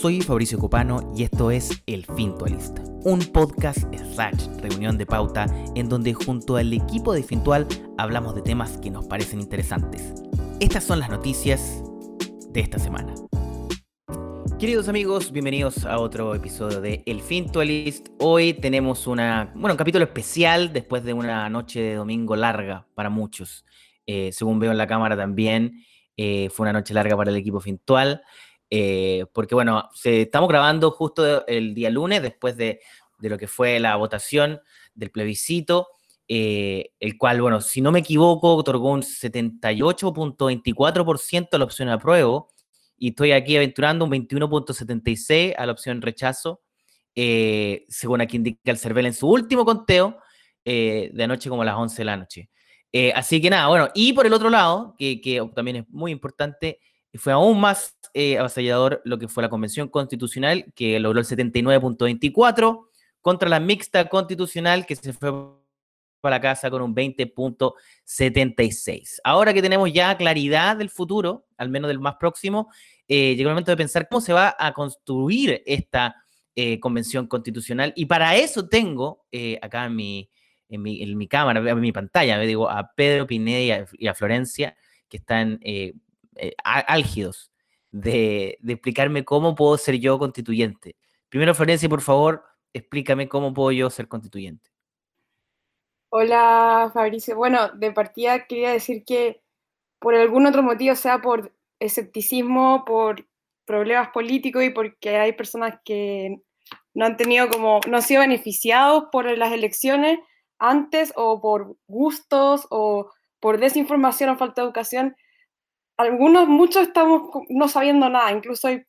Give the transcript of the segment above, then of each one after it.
Soy Fabricio Copano y esto es El Fintualista, un podcast slash reunión de pauta en donde junto al equipo de Fintual hablamos de temas que nos parecen interesantes. Estas son las noticias de esta semana. Queridos amigos, bienvenidos a otro episodio de El Fintualist. Hoy tenemos una, bueno, un capítulo especial después de una noche de domingo larga para muchos. Eh, según veo en la cámara también, eh, fue una noche larga para el equipo Fintual. Eh, porque bueno, estamos grabando justo el día lunes después de, de lo que fue la votación del plebiscito, eh, el cual, bueno, si no me equivoco, otorgó un 78.24% a la opción apruebo y estoy aquí aventurando un 21.76 a la opción rechazo, eh, según aquí indica el CERVEL en su último conteo de anoche como a las 11 de la noche. así que nada, bueno, y por el otro lado, que, que también es muy importante, fue aún más eh, avasallador lo que fue la Convención Constitucional, que logró el 79.24, contra la mixta constitucional, que se fue para la casa con un 20.76. Ahora que tenemos ya claridad del futuro, al menos del más próximo, eh, llegó el momento de pensar cómo se va a construir esta eh, convención constitucional. Y para eso tengo acá en mi, en mi, cámara, en mi pantalla, me digo a Pedro Pineda y a, Florencia, que están eh, álgidos de, explicarme cómo puedo ser yo constituyente. Primero, Florencia, por favor, explícame cómo puedo yo ser constituyente. Hola, Fabricio. Bueno, de partida quería decir que por algún otro motivo, sea por escepticismo, por problemas políticos y porque hay personas que no han tenido como, no han sido beneficiados por las elecciones antes o por gustos o por desinformación o falta de educación, algunos, muchos estamos no sabiendo nada, incluso hay,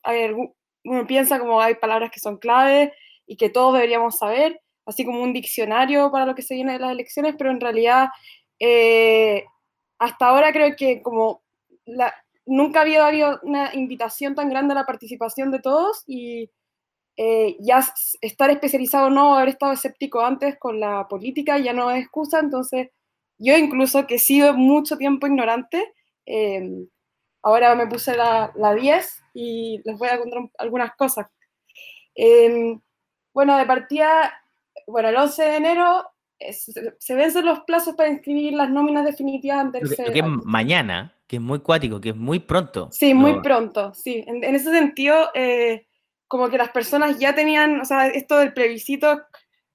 uno piensa como hay palabras que son claves y que todos deberíamos saber, así como un diccionario para lo que se viene de las elecciones, pero en realidad eh, hasta ahora creo que como la, nunca había habido una invitación tan grande a la participación de todos y eh, ya estar especializado o no, haber estado escéptico antes con la política ya no es excusa, entonces yo incluso que he sido mucho tiempo ignorante, eh, Ahora me puse la, la 10 y les voy a contar algunas cosas. Em, bueno, de partida, bueno, el 11 de enero se vencen los plazos para inscribir las nóminas definitivas ante el Que es mañana, que es muy cuático, que es muy pronto. Sí, muy pronto, sí. En, ese sentido, eh, como que las personas ya tenían, o sea, esto del plebiscito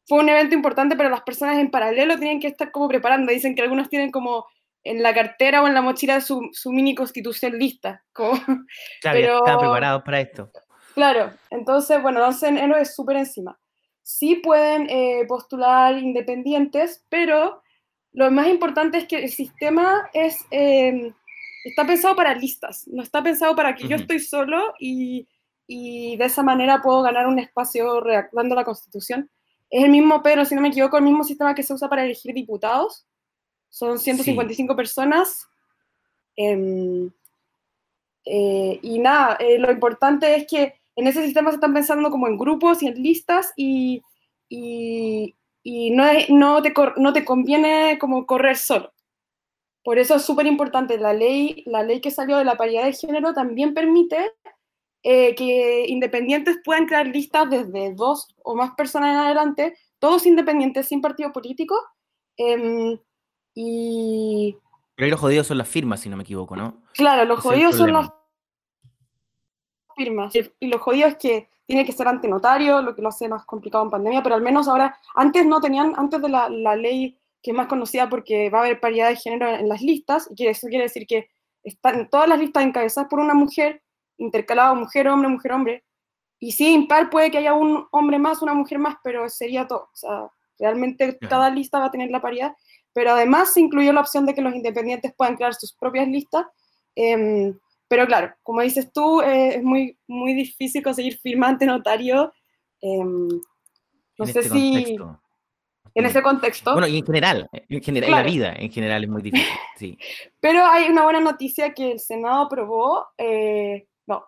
fue un evento importante, pero las personas en paralelo tienen que estar como preparando. Dicen que algunos tienen como en la cartera o en la mochila su, su mini constitución lista. Como, claro, pero, están preparados para esto. Claro, entonces, bueno, entonces enero es súper encima. Sí pueden eh, postular independientes, pero lo más importante es que el sistema es, em, está pensado para listas, no está pensado para que yo estoy solo y, y, de esa manera puedo ganar un espacio redactando la constitución. Es el mismo, pero si no me equivoco, el mismo sistema que se usa para elegir diputados, son 155 personas. Em, eh, y nada, eh, lo importante es que en ese sistema se están pensando como en grupos y en listas y, y, no, no, te, no te conviene como correr solo. Por eso es súper importante, la ley, la ley que salió de la paridad de género también permite eh, que independientes puedan crear listas desde dos o más personas en adelante, todos independientes sin partido político, em, y... Pero ahí los jodidos son las firmas, si no me equivoco, ¿no? Claro, los jodidos son las firmas. Y lo jodido es que tiene que ser ante notario, lo que lo hace más complicado en pandemia, pero al menos ahora, antes no tenían, antes de la, la ley que es más conocida porque va a haber paridad de género en las listas, y eso quiere decir que están todas las listas encabezadas por una mujer, intercalado mujer, hombre, mujer, hombre, y si impar puede que haya un hombre más, una mujer más, pero sería todo. O sea, realmente cada lista va a tener la paridad pero además se incluyó la opción de que los independientes puedan crear sus propias listas. Em, pero claro, como dices tú, eh, es muy, muy difícil conseguir firmante notario. Em, no sé este si... En ese contexto. Bueno, y en general, en general, la vida en general es muy difícil, sí. Pero hay una buena noticia que el Senado aprobó, eh, no,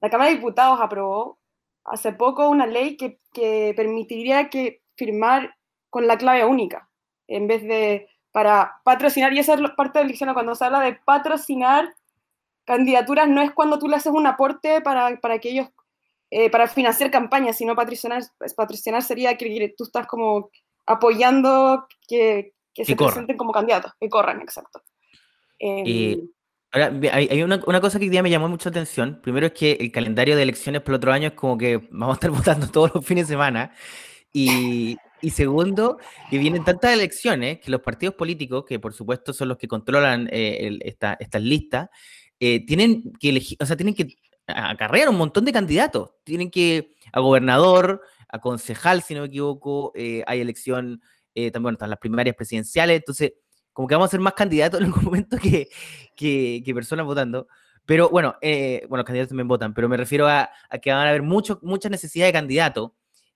la Cámara de Diputados aprobó hace poco una ley que, que permitiría que firmar con la clave única en vez de para patrocinar, y esa es parte del diccionario, cuando se habla de patrocinar candidaturas, no es cuando tú le haces un aporte para, para que ellos eh, para financiar campañas, sino patrocinar, patrocinar sería que tú estás como apoyando que, que, se presenten como candidatos, que corran, exacto. Eh, ahora, hay, una, una, cosa que hoy día me llamó mucha atención. Primero es que el calendario de elecciones por el otro año es como que vamos a estar votando todos los fines de semana. Y, y segundo, que vienen tantas elecciones que los partidos políticos, que por supuesto son los que controlan eh, estas listas, eh, tienen que elegir, o sea, tienen que acarrear un montón de candidatos. Tienen que a gobernador, a concejal, si no me equivoco, eh, hay elección, también bueno, están las primarias presidenciales, entonces, como que vamos a ser más candidatos en algún momento que, que, personas votando. Pero bueno, bueno, los candidatos también votan, pero me refiero a, a que van a haber mucho, mucha necesidad de candidatos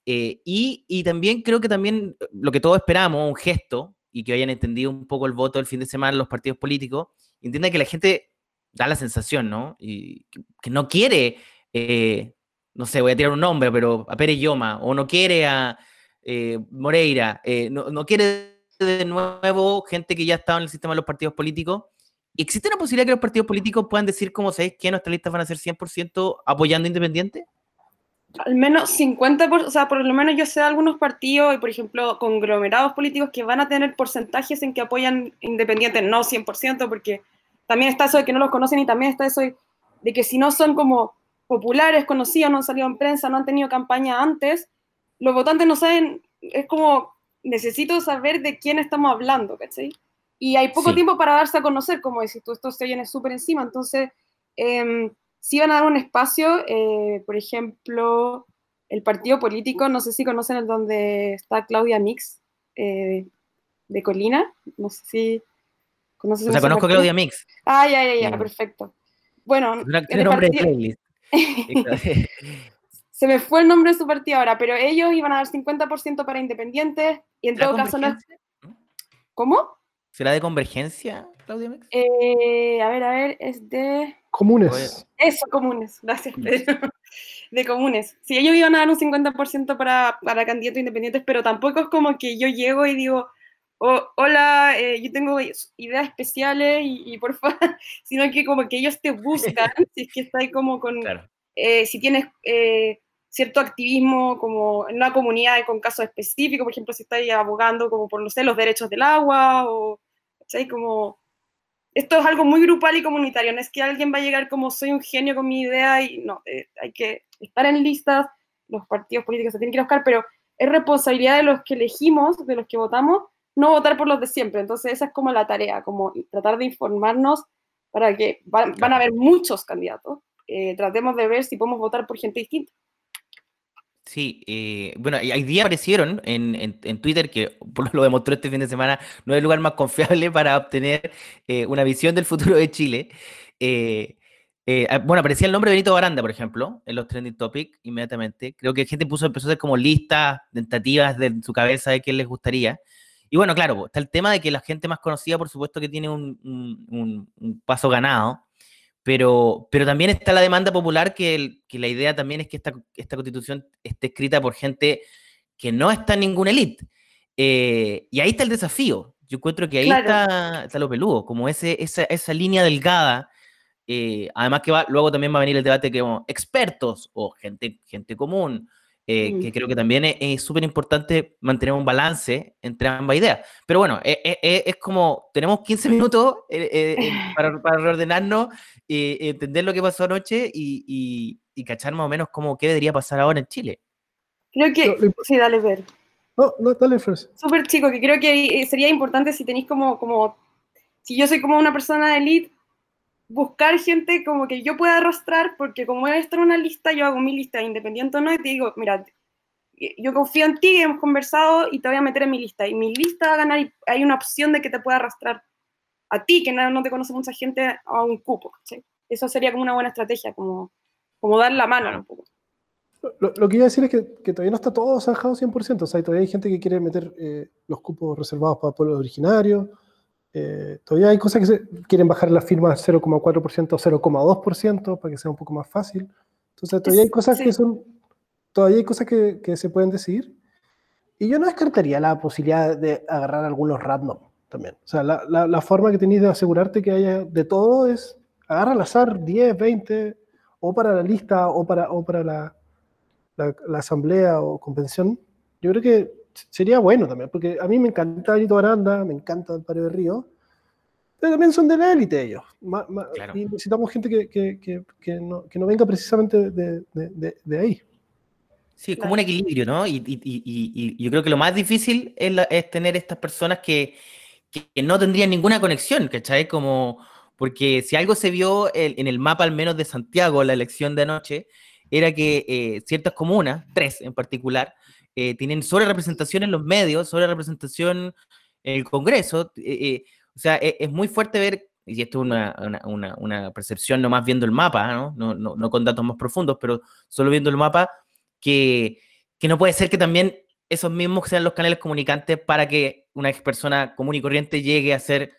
eh, y, también creo que también eh, lo que todos esperamos, un gesto, y que hayan entendido un poco el voto del fin de semana los partidos políticos, entienda que la gente da la sensación, ¿no? Y que, no quiere, eh, no sé, voy a tirar un nombre, pero a Pérez Yoma, o no quiere a Moreira, no, no, quiere de nuevo gente que ya estaba en el sistema de los partidos políticos. ¿Existe una posibilidad que los partidos políticos puedan decir, como sabéis, que nuestras listas van a ser 100% apoyando independientes? Al menos 50%, o sea, por lo menos yo sé de algunos partidos, y por ejemplo, conglomerados políticos que van a tener porcentajes en que apoyan independientes, no 100%, porque también está eso de que no los conocen y también está eso de, que si no son como populares, conocidos, no han salido en prensa, no han tenido campaña antes, los votantes no saben, es como, necesito saber de quién estamos hablando, ¿cachai? Y hay poco tiempo para darse a conocer, como decís tú, esto se viene súper encima, entonces... Eh, sí van a dar un espacio, eh, por ejemplo, el partido político, no sé si conocen el donde está Claudia Mix, eh, de Colina, no sé si conoces. O sea, conozco a Claudia Mix. Ah, ya, ya, ya, perfecto. Bueno, tiene nombre de playlist. Se me fue el nombre de su partido ahora, pero ellos iban a dar 50% para independientes y en todo caso no. ¿Cómo? ¿Será de convergencia, Claudia Mix? Eh, a ver, a ver, es de. Comunes. Eso, comunes, gracias, De comunes. Sí, ellos iban a dar un 50% para, para candidatos independientes, pero tampoco es como que yo llego y digo, oh, hola, eh, yo tengo ideas especiales y, por favor, sino que como que ellos te buscan, si es que estás como con, eh, si tienes eh, cierto activismo como en una comunidad con casos específicos, por ejemplo, si estás abogando como por, no sé, los derechos del agua o, ¿sabes? Como esto es algo muy grupal y comunitario, no es que alguien va a llegar como soy un genio con mi idea y no, eh, hay que estar en listas, los partidos políticos se tienen que ir a buscar, pero es responsabilidad de los que elegimos, de los que votamos, no votar por los de siempre. Entonces esa es como la tarea, como tratar de informarnos para que van, a haber muchos candidatos. Eh, tratemos de ver si podemos votar por gente distinta. Sí, eh, bueno, hay días aparecieron en, en, Twitter, que lo demostró este fin de semana, no es el lugar más confiable para obtener eh, una visión del futuro de Chile. Eh, ah, bueno, aparecía el nombre de Benito Baranda, por ejemplo, en los trending topics inmediatamente. Creo que gente puso, empezó a hacer como listas tentativas de su cabeza de qué les gustaría. Y bueno, claro, está el tema de que la gente más conocida, por supuesto, que tiene un, un paso ganado. Pero, pero también está la demanda popular que, que la idea también es que esta, esta, constitución esté escrita por gente que no está en ninguna élite. Eh, y ahí está el desafío. Yo encuentro que ahí está, está, lo peludo, como ese, esa, esa línea delgada. Eh, además que va, luego también va a venir el debate que expertos o gente, gente común eh, que creo que también es súper importante mantener un balance entre ambas ideas. Pero bueno, eh, eh, es como, tenemos 15 minutos para, para, reordenarnos, entender lo que pasó anoche y, y, cachar más o menos cómo, qué debería pasar ahora en Chile. Creo que, sí, dale ver. No, no, dale, Súper chico, que creo que sería importante si tenéis como, como, si yo soy como una persona de elite, buscar gente como que yo pueda arrastrar, porque como esto en una lista, yo hago mi lista independiente o no, y te digo, mira, yo confío en ti, hemos conversado y te voy a meter en mi lista. Y mi lista va a ganar y hay una opción de que te pueda arrastrar a ti, que no, no te conoce mucha gente, a un cupo. Eso sería como una buena estrategia, como, como dar la mano un poco. Lo, lo, que iba a decir es que, que, todavía no está todo zanjado 100%. O sea, todavía hay gente que quiere meter eh, los cupos reservados para pueblos originarios. Eh, todavía hay cosas que se quieren bajar la firma 0,4% o 0,2% para que sea un poco más fácil. Entonces, todavía hay cosas que son, todavía hay cosas que, que, se pueden decidir. Y yo no descartaría la posibilidad de agarrar algunos random también. O sea, la, la, forma que tenéis de asegurarte que haya de todo es agarrar al azar 10, 20, o para la lista o para, o para la, la, asamblea o convención, yo creo que sería bueno también, porque a mí me encanta Benito Aranda, me encanta el Pario de Río, pero también son de la élite ellos. Y necesitamos gente que, que, que, no, que, no, venga precisamente de, de, de ahí. Sí, es como un equilibrio, ¿no? Y, y, y, y, yo creo que lo más difícil es, es tener estas personas que, que, no tendrían ninguna conexión, ¿cachai? Como, porque si algo se vio en el mapa al menos de Santiago, la elección de anoche, era que eh, ciertas comunas, tres en particular, eh, tienen sobre representación en los medios, sobre representación en el Congreso. Eh, o sea, e, es, muy fuerte ver, y esto es una, una, una, percepción nomás viendo el mapa, ¿no? No, ¿no? con datos más profundos, pero solo viendo el mapa, que, que no puede ser que también esos mismos sean los canales comunicantes para que una persona común y corriente llegue a ser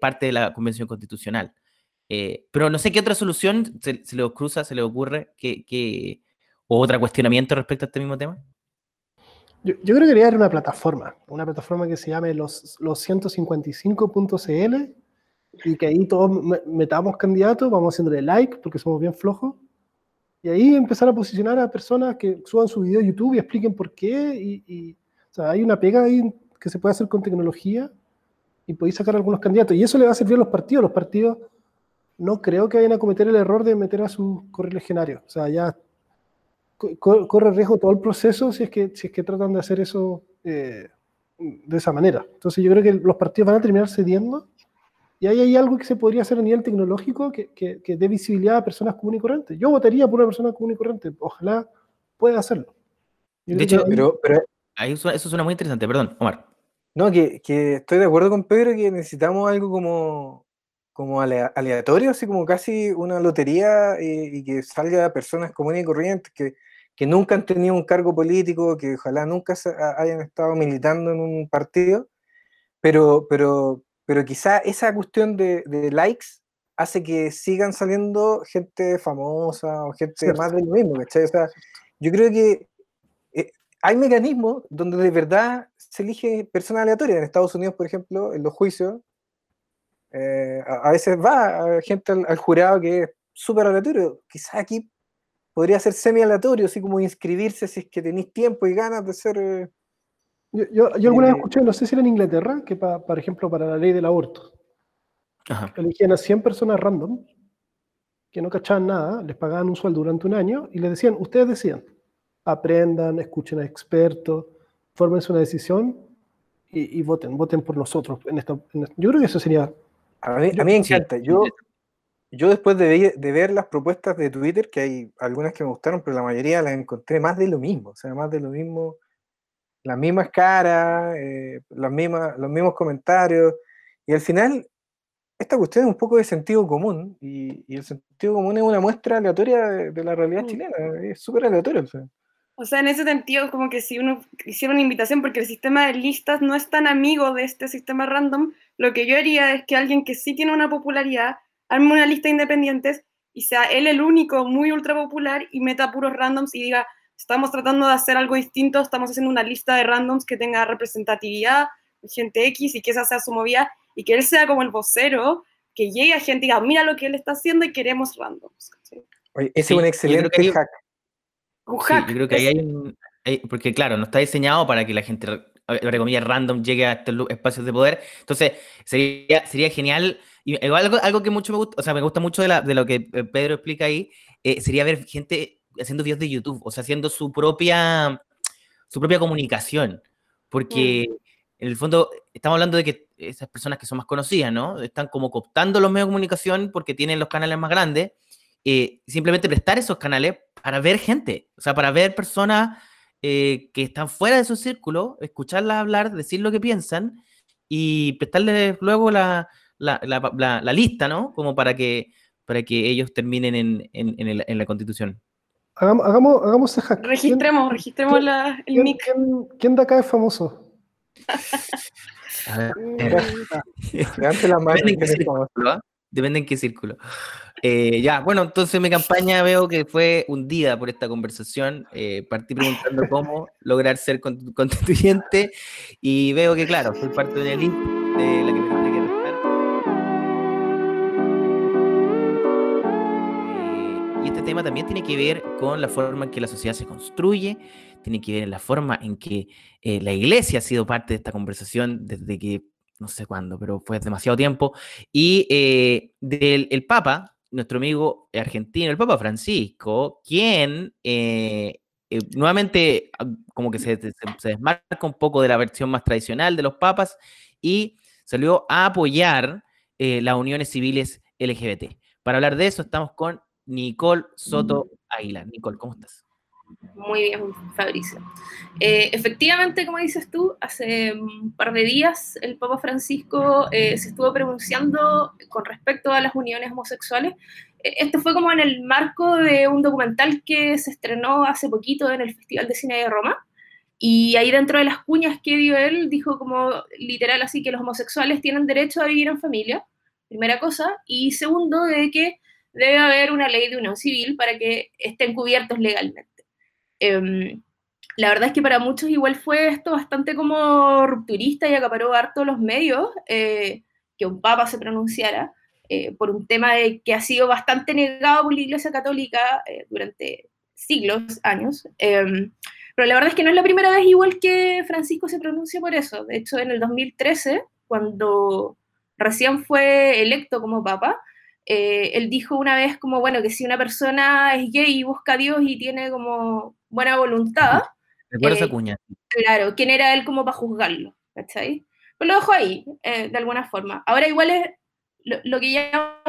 parte de la Convención Constitucional. Eh, pero no sé qué otra solución se, le cruza, se le ocurre, que, o otro cuestionamiento respecto a este mismo tema. Yo, creo que debería haber una plataforma, una plataforma que se llame los, los 155.cl y que ahí todos metamos candidatos, vamos haciéndole like porque somos bien flojos. Y ahí empezar a posicionar a personas que suban su video a YouTube y expliquen por qué. Y, y o sea, hay una pega ahí que se puede hacer con tecnología y podéis sacar algunos candidatos. Y eso le va a servir a los partidos. Los partidos no creo que vayan a cometer el error de meter a sus correligionarios. O sea, ya corre riesgo todo el proceso si es que, si es que tratan de hacer eso eh, de esa manera. Entonces yo creo que los partidos van a terminar cediendo y ahí hay algo que se podría hacer a nivel tecnológico que, que, dé visibilidad a personas comunes y corrientes. Yo votaría por una persona común y corriente. Ojalá pueda hacerlo. de hecho, pero, pero eso suena muy interesante. Perdón, Omar. No, que, que estoy de acuerdo con Pedro que necesitamos algo como como aleatorio, así como casi una lotería eh, y que salga personas comunes y corrientes que, que, nunca han tenido un cargo político, que ojalá nunca hayan estado militando en un partido, pero, pero, pero quizá esa cuestión de, de likes hace que sigan saliendo gente famosa o gente más de lo mismo, ¿cachai? O sea, yo creo que eh, hay mecanismos donde de verdad se elige personas aleatorias. En Estados Unidos, por ejemplo, en los juicios, eh, a, veces va gente al, jurado que es súper aleatorio. Quizás aquí podría ser semi-aleatorio, así como inscribirse si es que tenéis tiempo y ganas de ser... Eh, yo, yo, alguna vez eh, escuché, no sé si era en Inglaterra, que por ejemplo para la ley del aborto, elegían a 100 personas random que no cachaban nada, les pagaban un sueldo durante un año y les decían, ustedes decían, aprendan, escuchen a expertos, fórmense una decisión y, voten, voten por nosotros. En esta, yo creo que eso sería a mí, me encanta. Yo, yo después de, ver las propuestas de Twitter, que hay algunas que me gustaron, pero la mayoría las encontré más de lo mismo. O sea, más de lo mismo, las mismas caras, eh, las mismas, los mismos comentarios. Y al final, esta cuestión es un poco de sentido común. Y, el sentido común es una muestra aleatoria de, la realidad mm. chilena. Es súper aleatorio. O sea, en ese sentido, como que si uno hiciera una invitación, porque el sistema de listas no es tan amigo de este sistema random, lo que yo haría es que alguien que sí tiene una popularidad arme una lista de independientes y sea él el único muy ultra popular y meta puros randoms y diga, estamos tratando de hacer algo distinto, estamos haciendo una lista de randoms que tenga representatividad, gente X y que esa sea su movida y que él sea como el vocero, que llegue a gente y diga, mira lo que él está haciendo y queremos randoms. ese es un excelente hack. Un hack. yo creo que ahí hay un. porque claro, no está diseñado para que la gente, entre comillas, random llegue a estos espacios de poder. Entonces, sería, sería genial. Y algo, algo que mucho me gusta, o sea, me gusta mucho de, la, de lo que eh, Pedro explica ahí, eh, sería ver gente haciendo videos de YouTube, o sea, haciendo su propia, su propia comunicación. Porque mm. en el fondo estamos hablando de que esas personas que son más conocidas, ¿no? Están como cooptando los medios de comunicación porque tienen los canales más grandes. Eh, simplemente prestar esos canales para ver gente, o sea, para ver personas eh, que están fuera de su círculo, escucharlas hablar, decir lo que piensan y prestarles luego la, la, la, lista, ¿no? Como para que, para que ellos terminen en, en, en, en la constitución. Hagamos, hagamos, hagamos ese hack. Registremos, registremos la, el nick. ¿quién, de acá es famoso? A ver. la mano. Depende en qué círculo. Eh, ya, bueno, entonces mi campaña veo que fue hundida por esta conversación. Eh, partí preguntando cómo lograr ser constituyente y veo que, claro, soy parte de una elite de la que me tema también tiene que ver con la forma en que la sociedad se construye, tiene que ver en la forma en que eh, la iglesia ha sido parte de esta conversación desde que, no sé cuándo, pero fue demasiado tiempo, y eh, del el Papa, nuestro amigo argentino, el Papa Francisco, quien eh, nuevamente ah, como que se desmarca un poco de la versión más tradicional de los papas y salió a apoyar las uniones civiles LGBT. Para hablar de eso estamos con Nicole Soto Aguilar. Nicole, ¿cómo estás? Muy bien, Fabricio. Eh, efectivamente, como dices tú, hace un par de días el Papa Francisco eh, se estuvo pronunciando con respecto a las uniones homosexuales. Eh, esto fue como en el marco de un documental que se estrenó hace poquito en el Festival de Cine de Roma. Y ahí dentro de las cuñas que dio él, dijo como literal así que los homosexuales tienen derecho a vivir en familia primera cosa, y segundo, de que debe haber una ley de unión civil para que estén cubiertos legalmente. Em, la verdad es que para muchos igual fue esto bastante como rupturista y acaparó harto los medios eh, que un papa se pronunciara eh, por un tema que ha sido bastante negado por la Iglesia Católica eh, durante siglos, años. Em, pero la verdad es que no es la primera vez igual que Francisco se pronuncia por eso. De hecho, en el 2013, cuando recién fue electo como papa, eh, él dijo una vez como, bueno, que si una persona es gay y busca a Dios y tiene como buena voluntad, esa eh, cuña. Claro, ¿quién era él como para juzgarlo? ¿Cachai? Pues lo dejo ahí, eh, de alguna forma. Ahora igual es lo, que ya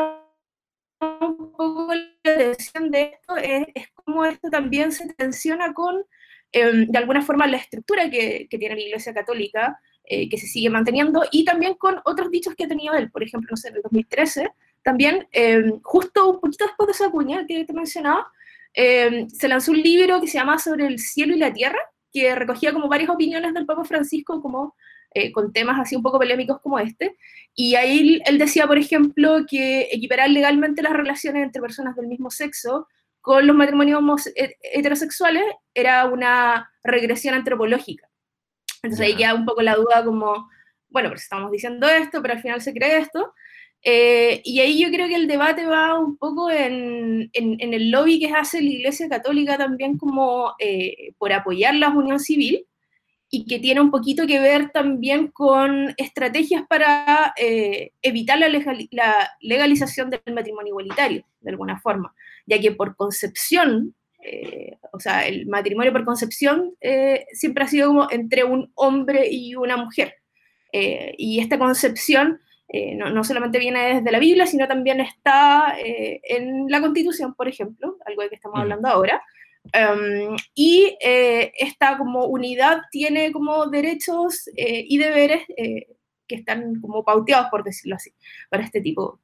un poco la atención de esto es, es cómo esto también se tensiona con, em, de alguna forma, la estructura que, que tiene la Iglesia Católica, eh, que se sigue manteniendo, y también con otros dichos que ha tenido él. Por ejemplo, no sé, en el 2013, también, eh, justo un poquito después de esa cuña que te mencionaba, eh, se lanzó un libro que se llama Sobre el cielo y la tierra, que recogía como varias opiniones del Papa Francisco, como con temas así un poco polémicos como este. Y ahí él decía, por ejemplo, que equiparar legalmente las relaciones entre personas del mismo sexo con los matrimonios heterosexuales era una regresión antropológica. Entonces ahí queda un poco la duda como, bueno, pues estamos diciendo esto, pero al final se cree esto. Eh, y ahí yo creo que el debate va un poco en, en, el lobby que hace la Iglesia Católica también como eh, por apoyar la unión civil y que tiene un poquito que ver también con estrategias para eh, evitar la, la, legalización del matrimonio igualitario, de alguna forma, ya que por concepción eh, o sea, el matrimonio por concepción eh, siempre ha sido como entre un hombre y una mujer. Eh, y esta concepción no, solamente viene desde la Biblia, sino también está en la Constitución, por ejemplo, algo de que estamos hablando ahora. Um, y esta como unidad tiene como derechos y deberes que están como pauteados, por decirlo así, para este tipo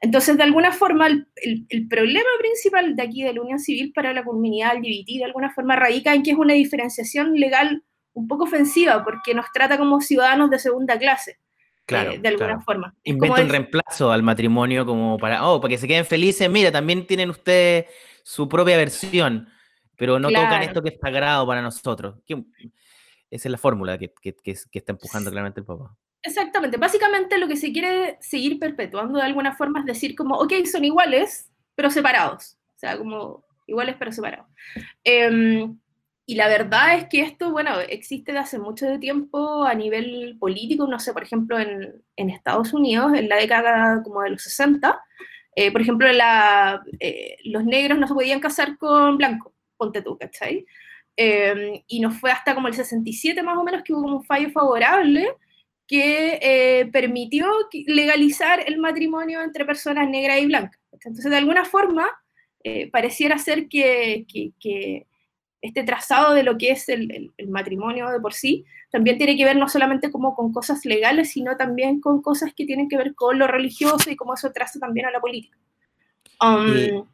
entonces, de alguna forma, el, problema principal de aquí de la unión civil para la comunidad LGBT, de alguna forma, radica en que es una diferenciación legal un poco ofensiva, porque nos trata como ciudadanos de segunda clase. Eh, claro, de alguna forma. Inventa un reemplazo al matrimonio como para, oh, para que se queden felices, mira, también tienen ustedes su propia versión, pero no tocan esto que es sagrado para nosotros. Esa es la fórmula que, que, que está empujando claramente el papá. Exactamente. Básicamente lo que se quiere seguir perpetuando de alguna forma es decir como, ok, son iguales, pero separados. O sea, como iguales pero separados. Em, y la verdad es que esto, bueno, existe de hace mucho tiempo a nivel político, no sé, por ejemplo, en, en Estados Unidos, en la década como de los 60, eh, por ejemplo, la, eh, los negros no se podían casar con blancos, ponte tú, ¿cachai? Em, y no fue hasta como el 67 más o menos que hubo como un fallo favorable que eh, permitió legalizar el matrimonio entre personas negras y blancas. Entonces, de alguna forma, eh, pareciera ser que, este trazado de lo que es el, matrimonio de por sí también tiene que ver no solamente como con cosas legales, sino también con cosas que tienen que ver con lo religioso y cómo eso traza también a la política. Um,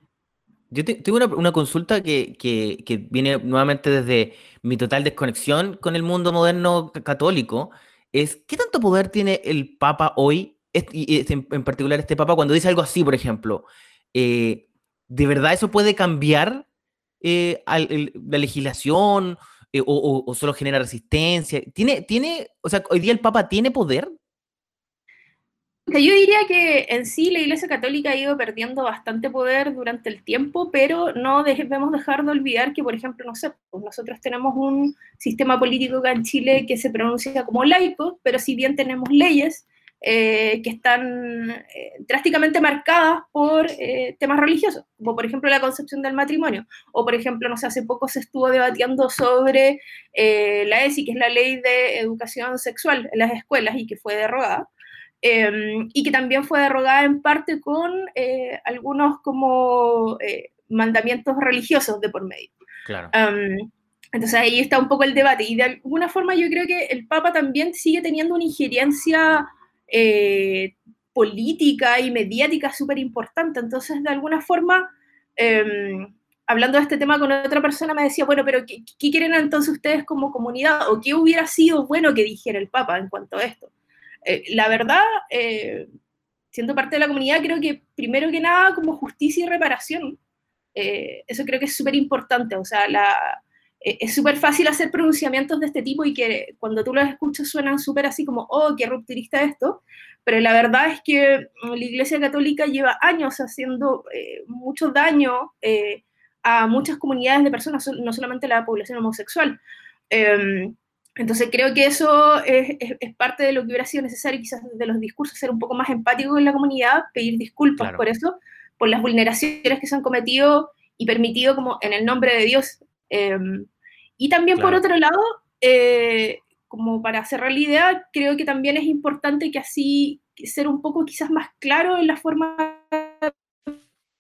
yo tengo una, consulta que, que, viene nuevamente desde mi total desconexión con el mundo moderno católico, es qué tanto poder tiene el Papa hoy, y en particular este Papa, cuando dice algo así, por ejemplo. Eh, ¿De verdad eso puede cambiar eh, la legislación eh, o, solo genera resistencia? ¿Tiene, tiene, o sea, hoy día el Papa tiene poder? Yo diría que en sí la Iglesia Católica ha ido perdiendo bastante poder durante el tiempo, pero no debemos dejar de olvidar que, por ejemplo, no sé, pues nosotros tenemos un sistema político acá en Chile que se pronuncia como laico, pero si bien tenemos leyes eh, que están eh, drásticamente marcadas por eh, temas religiosos, como por ejemplo la concepción del matrimonio, o por ejemplo, no sé, hace poco se estuvo debatiendo sobre la ESI, que es la ley de educación sexual en las escuelas y que fue derogada. Em, y que también fue derogada en parte con algunos como mandamientos religiosos de por medio. Claro. Em, entonces ahí está un poco el debate y de alguna forma yo creo que el Papa también sigue teniendo una injerencia eh, política y mediática súper importante. Entonces, de alguna forma, em, hablando de este tema con otra persona, me decía, bueno, pero ¿qué, quieren entonces ustedes como comunidad? ¿O qué hubiera sido bueno que dijera el Papa en cuanto a esto? Eh, la verdad, eh, siendo parte de la comunidad, creo que primero que nada, como justicia y reparación, eso creo que es súper importante. O sea, la, eh, es súper fácil hacer pronunciamientos de este tipo y que cuando tú los escuchas suenan súper así como, oh, qué rupturista esto, pero la verdad es que mm, la Iglesia Católica lleva años haciendo eh, mucho daño eh, a muchas comunidades de personas, no solamente la población homosexual. Em, entonces creo que eso es, parte de lo que hubiera sido necesario quizás de los discursos, ser un poco más empático en la comunidad, pedir disculpas por eso, por las vulneraciones que se han cometido y permitido como en el nombre de Dios. Em, y también por otro lado, eh, como para cerrar la idea, creo que también es importante que así ser un poco quizás más claro en la forma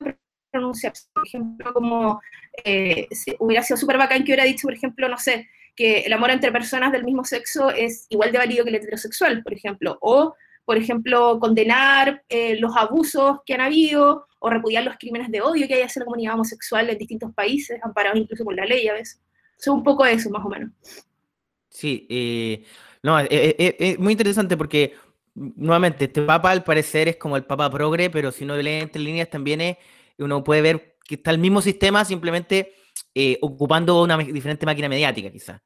de pronunciarse. Por ejemplo, como eh, hubiera sido súper bacán que hubiera dicho, por ejemplo, no sé, que el amor entre personas del mismo sexo es igual de válido que el heterosexual, por ejemplo, o, por ejemplo, condenar eh, los abusos que han habido o repudiar los crímenes de odio que hay hacia la comunidad homosexual en distintos países, amparados incluso por la ley a veces un poco eso, más o menos. Sí, eh, no, es, eh, eh, muy interesante porque nuevamente, este papa al parecer es como el papa progre, pero si uno lee entre líneas también es, uno puede ver que está el mismo sistema, simplemente ocupando una diferente máquina mediática, quizás.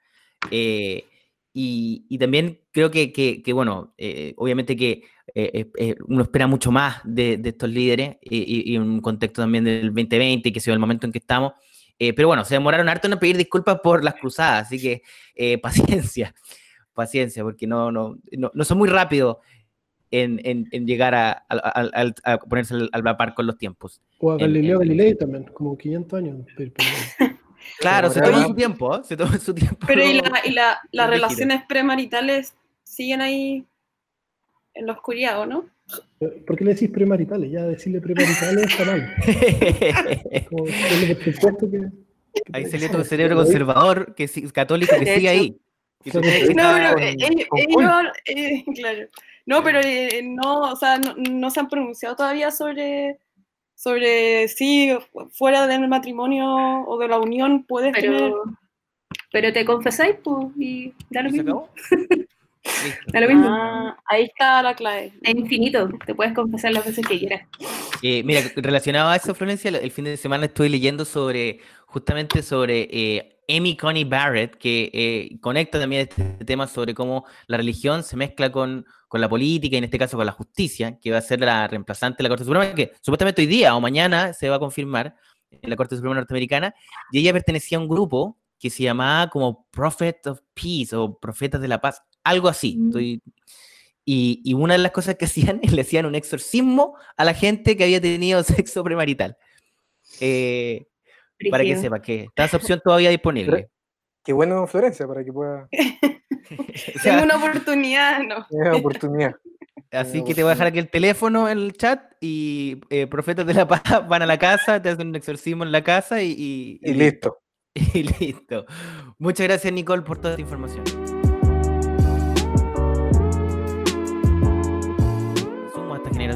Y, también creo que, que, bueno, obviamente que uno espera mucho más de, estos líderes y, y, un contexto también del 2020, que sea el momento en que estamos. Eh, pero bueno, se demoraron harto en pedir disculpas por las cruzadas, así que eh, paciencia, paciencia, porque no, no, no, son muy rápidos en, en, llegar a, a, ponerse al, al, par con los tiempos. O a Galileo Galilei también, como 500 años. claro, se tomó su tiempo, ¿eh? se tomó su tiempo. Pero y, la, y la, las relaciones premaritales siguen ahí en la oscuridad, ¿o no? ¿Por qué le decís premaritales? Ya decirle premaritales está mal. ahí se le todo el cerebro conservador, que es católico, que sigue ahí. No, pero eh, eh, claro. No, pero no, o sea, no, se han pronunciado todavía sobre, sobre si fuera del matrimonio o de la unión puedes pero, tener... Pero te confesáis, pues, y da lo mismo. Ah, ahí está la clave. Es infinito, te puedes confesar las veces que quieras. Eh, mira, relacionado a eso, Florencia, el fin de semana estoy leyendo sobre, justamente sobre eh, Amy Coney Barrett, que eh, conecta también este tema sobre cómo la religión se mezcla con, con, la política y en este caso con la justicia, que va a ser la reemplazante de la Corte Suprema, que supuestamente hoy día o mañana se va a confirmar en la Corte Suprema norteamericana, y ella pertenecía a un grupo que se llamaba como Prophet of Peace o Profetas de la Paz, algo así. Mm. Estoy, y, y, una de las cosas que hacían es le hacían un exorcismo a la gente que había tenido sexo premarital. Eh, para que sepa que está esa opción todavía disponible. Qué bueno, Florencia, para que pueda. Tengo una oportunidad, ¿no? Una oportunidad. Así que te voy a dejar aquí el teléfono en el chat y eh, profetas de la paz van a la casa, te hacen un exorcismo en la casa y, y listo. Y listo. Muchas gracias, Nicole, por toda esta información.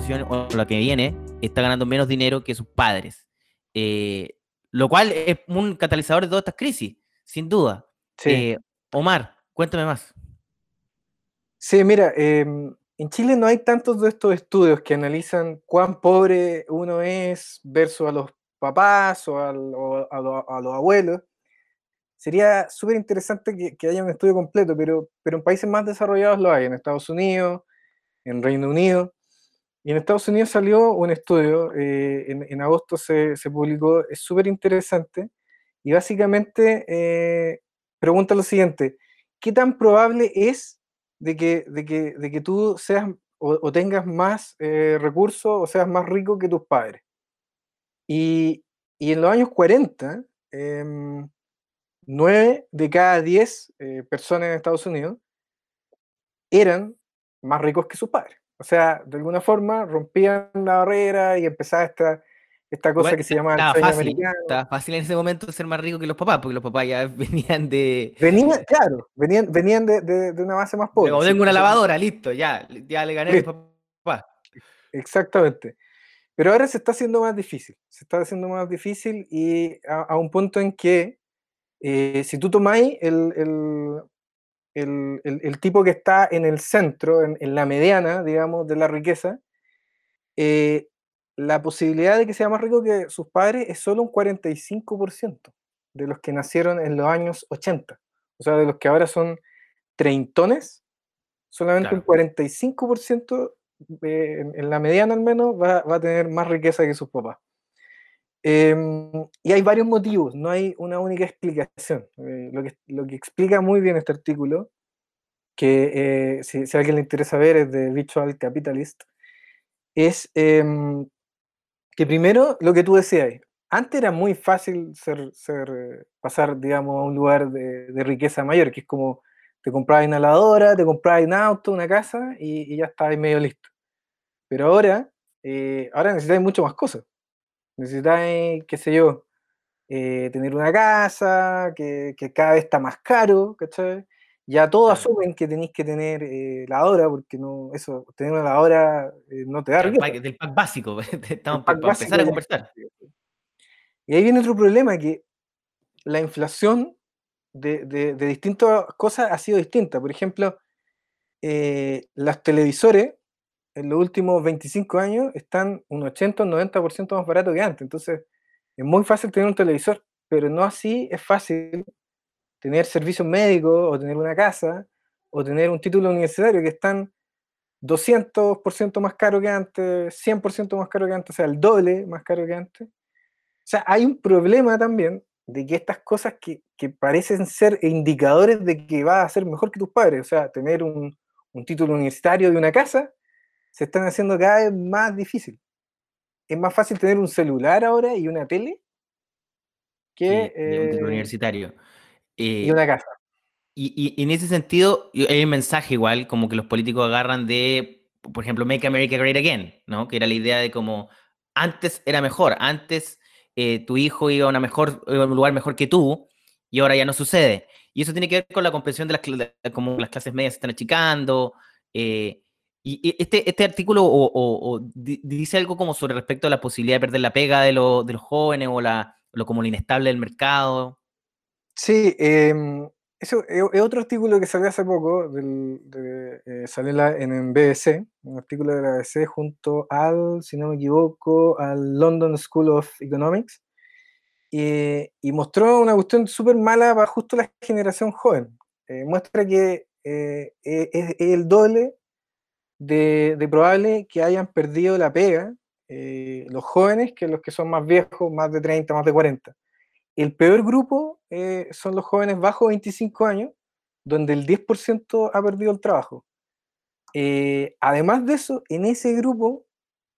Generación, o la que viene, está ganando menos dinero que sus padres. Eh, lo cual es un catalizador de todas estas crisis, sin duda. Eh, Omar, cuéntame más. Sí, mira, em, en Chile no hay tantos de estos estudios que analizan cuán pobre uno es versus a los papás o, a los abuelos sería súper interesante que, haya un estudio completo, pero, pero en países más desarrollados lo hay, en Estados Unidos, en Reino Unido. Y en Estados Unidos salió un estudio, eh, en, agosto se, publicó, es súper interesante, y básicamente eh, pregunta lo siguiente, ¿qué tan probable es de que, de que, de que tú seas o, tengas más eh, recursos o seas más rico que tus padres? Y, y en los años 40, eh, 9 de cada 10 eh, personas en Estados Unidos eran más ricos que sus padres. O sea, de alguna forma rompían la barrera y empezaba esta, esta cosa Igual que se llama el sueño fácil, americano. estaba fácil en ese momento ser más rico que los papás, porque los papás ya venían de... Venían, claro, venían, venían de, de- de una base más pobre. Como tengo una lavadora, listo, ya, ya le gané a mis Listo. papás. Exactamente. Pero ahora se está haciendo más difícil, se está haciendo más difícil y a, a un punto en que eh, si tú tomáis el, el- el- el- el tipo que está en el centro, en, en la mediana, digamos, de la riqueza, eh, la posibilidad de que sea más rico que sus padres es solo un 45% de los que nacieron en los años 80. O sea, de los que ahora son treintones, solamente un 45% eh, en, en la mediana al menos va, va a tener más riqueza que sus papás. Em, y hay varios motivos, no hay una única explicación. Eh, lo, que, lo que explica muy bien este artículo, que eh, si, si a alguien le interesa ver es de Visual Capitalist, es em, que primero lo que tú decías, antes era muy fácil ser, ser, eh, pasar, digamos, a un lugar de, de riqueza mayor, que es como te comprabas una lavadora, te comprabas un auto, una casa y, y ya estabas medio listo. Pero ahora, eh, ahora necesitáis mucho más cosas. Necesitáis, qué sé yo, eh, tener una casa, que, que cada vez está más caro, ¿cachai? Ya todos Claro. asumen que tenéis que tener eh, lavadora, porque no, eso, tener una lavadora eh, no te da Del pack, del pack básico, estamos pack para empezar a conversar. Y ahí viene otro problema, que la inflación de, de- de distintas cosas ha sido distinta. Por ejemplo, eh, los televisores en los últimos 25 años están un 80 o 90% más barato que antes. Entonces, es muy fácil tener un televisor, pero no así es fácil tener servicios médicos o tener una casa o tener un título universitario que están 200% más caro que antes, 100% más caro que antes, o sea, el doble más caro que antes. O sea, hay un problema también de que estas cosas que, que parecen ser indicadores de que vas a ser mejor que tus padres, o sea, tener un, un título universitario de una casa, se están haciendo cada vez más difícil. Es más fácil tener un celular ahora y una tele que y, y un eh, universitario. y Eh, una casa. Y, y- y en ese sentido, y hay un mensaje igual, como que los políticos agarran de, por ejemplo, Make America Great Again, ¿no? Que era la idea de como antes era mejor, antes eh, tu hijo iba a, una mejor, iba a un lugar mejor que tú, y ahora ya no sucede. Y eso tiene que ver con la comprensión de las, de como las clases medias se están achicando. eh, y este, este artículo o, o- o di- dice algo como sobre respecto a la posibilidad de perder la pega de, lo- de los jóvenes o la, lo como lo inestable del mercado. Sí, em, eso es, otro artículo que salió hace poco, del, de, eh, salió en, en BBC, un artículo de la BBC junto al, si no me equivoco, al London School of Economics, y, y mostró una cuestión súper mala para justo la generación joven. Eh, muestra que eh, e- es, es el doble de, probable que hayan perdido la pega eh, los jóvenes que los que son más viejos, más de 30, más de 40. El peor grupo eh, son los jóvenes bajo 25 años, donde el 10% ha perdido el trabajo. Eh, además de eso, en ese grupo,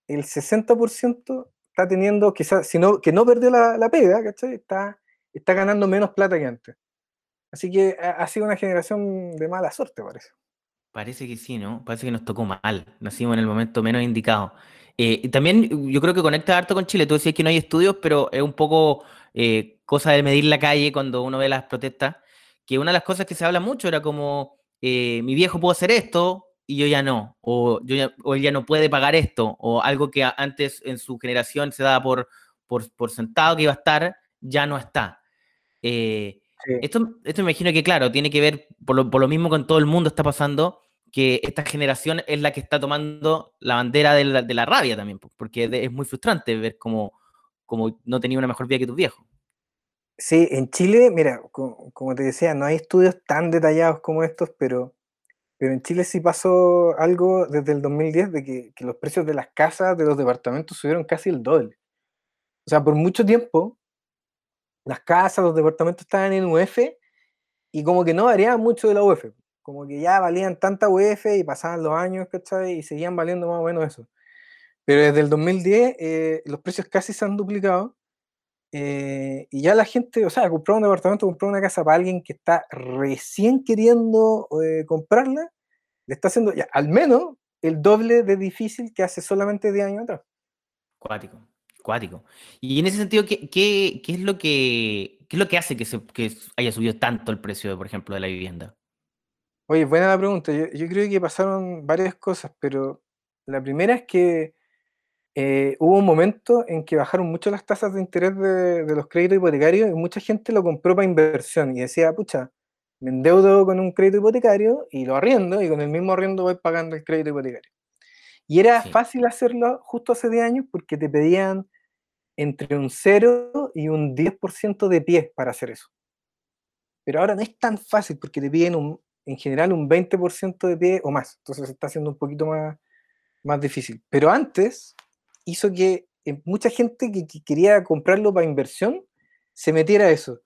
el 60% está teniendo, quizás, si no, que no perdió la, la pega, ¿cachai? Está, está ganando menos plata que antes. Así que ha, ha sido una generación de mala suerte, parece. Parece que sí, ¿no? Parece que nos tocó mal. Nacimos en el momento menos indicado. Eh, y también yo creo que conecta harto con Chile. Tú decías que no hay estudios, pero es un poco eh, cosa de medir la calle cuando uno ve las protestas. Que una de las cosas que se habla mucho era como, eh, mi viejo pudo hacer esto y yo ya no. O, yo ya- o él ya no puede pagar esto. O algo que antes en su generación se daba por, por, por sentado que iba a estar, ya no está. Eh, Sí. esto, esto me imagino que, claro, tiene que ver, por lo, por lo mismo con todo el mundo está pasando, que esta generación es la que está tomando la bandera de la, de la rabia también, po, porque es muy frustrante ver cómo, cómo no tenía una mejor vida que tus viejos. Sí, en Chile, mira, co- como te decía, no hay estudios tan detallados como estos, pero, pero en Chile sí pasó algo desde el 2010 de que, que los precios de las casas, de los departamentos subieron casi el doble. O sea, por mucho tiempo, las casas, los departamentos estaban en UF y como que no variaban mucho de la UF. Como que ya valían tanta UF y pasaban los años, ¿cachai? Y seguían valiendo más o menos eso. Pero desde el 2010 eh, los precios casi se han duplicado eh, y ya la gente, o sea, comprar un departamento, comprar una casa para alguien que está recién queriendo eh, comprarla, le está haciendo ya al menos el doble de difícil que hace solamente 10 años atrás. Cuático, Y en ese sentido, ¿qué, qué, qué es, lo que, qué es lo que hace que, se, que haya subido tanto el precio, por ejemplo, de la vivienda? Oye, buena la pregunta. Yo, yo creo que pasaron varias cosas, pero la primera es que eh, hubo un momento en que bajaron mucho las tasas de interés de, los créditos hipotecarios y mucha gente lo compró para inversión y decía, pucha, me endeudo con un crédito hipotecario y lo arriendo y con el mismo arriendo voy pagando el crédito hipotecario. Y era sí. fácil hacerlo justo hace 10 años porque te pedían entre un 0 y un 10% de pie para hacer eso. Pero ahora no es tan fácil porque te piden un, en general un 20% de pie o más. Entonces se está haciendo un poquito más, más difícil. Pero antes hizo que eh, mucha gente que, que, quería comprarlo para inversión se metiera a eso.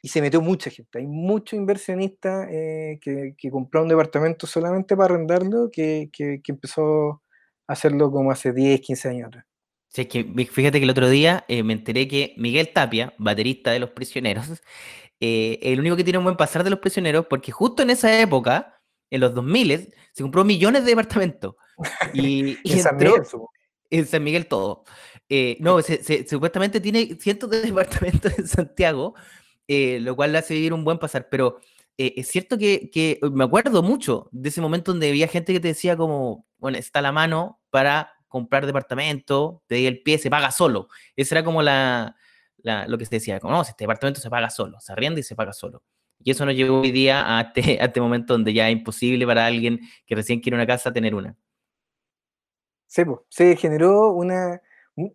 Y se metió mucha gente. Hay muchos inversionistas eh, que, que compró un departamento solamente para arrendarlo que, que, empezó hacerlo como hace 10, 15 años atrás. Sí, es que fíjate que el otro día eh, me enteré que Miguel Tapia, baterista de Los Prisioneros, eh, el único que tiene un buen pasar de Los Prisioneros, porque justo en esa época, en los 2000, se compró millones de departamentos. Y, y San Miguel, en San Miguel todo. Eh, no, se, se, supuestamente tiene cientos de departamentos en Santiago, eh, lo cual le hace vivir un buen pasar, pero eh, es cierto que, que, me acuerdo mucho de ese momento donde había gente que te decía como, bueno, está la mano para comprar departamento, te di el pie, se paga solo. Esa era como lo que se decía, como, no, este departamento se paga solo, se arrienda y se paga solo. Y eso nos llevó hoy día a este, a este momento donde ya es imposible para alguien que recién quiere una casa tener una. Sí, se generó una.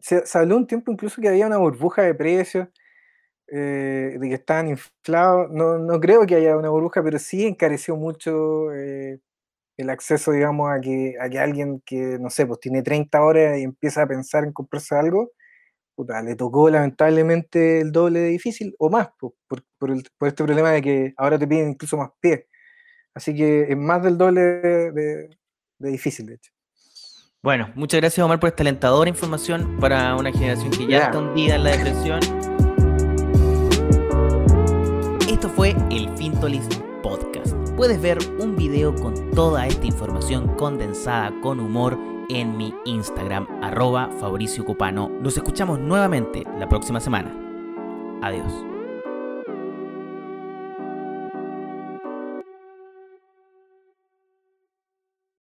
Se, se, habló un tiempo incluso que había una burbuja de precios, eh, de que estaban inflados. No, no, creo que haya una burbuja, pero sí encareció mucho eh, el acceso, digamos, a que, a que alguien que, no sé, pues tiene 30 horas y empieza a pensar en comprarse algo, puta, le tocó lamentablemente el doble de difícil o más, pues, por, por, el, por, este problema de que ahora te piden incluso más pies. Así que es más del doble de, de, de difícil, de hecho. Bueno, muchas gracias Omar por esta alentadora información para una generación que ya yeah. está hundida en la depresión. El Fintolist Podcast. Puedes ver un video con toda esta información condensada con humor en mi Instagram, arroba Fabricio Copano. Nos escuchamos nuevamente la próxima semana. Adiós.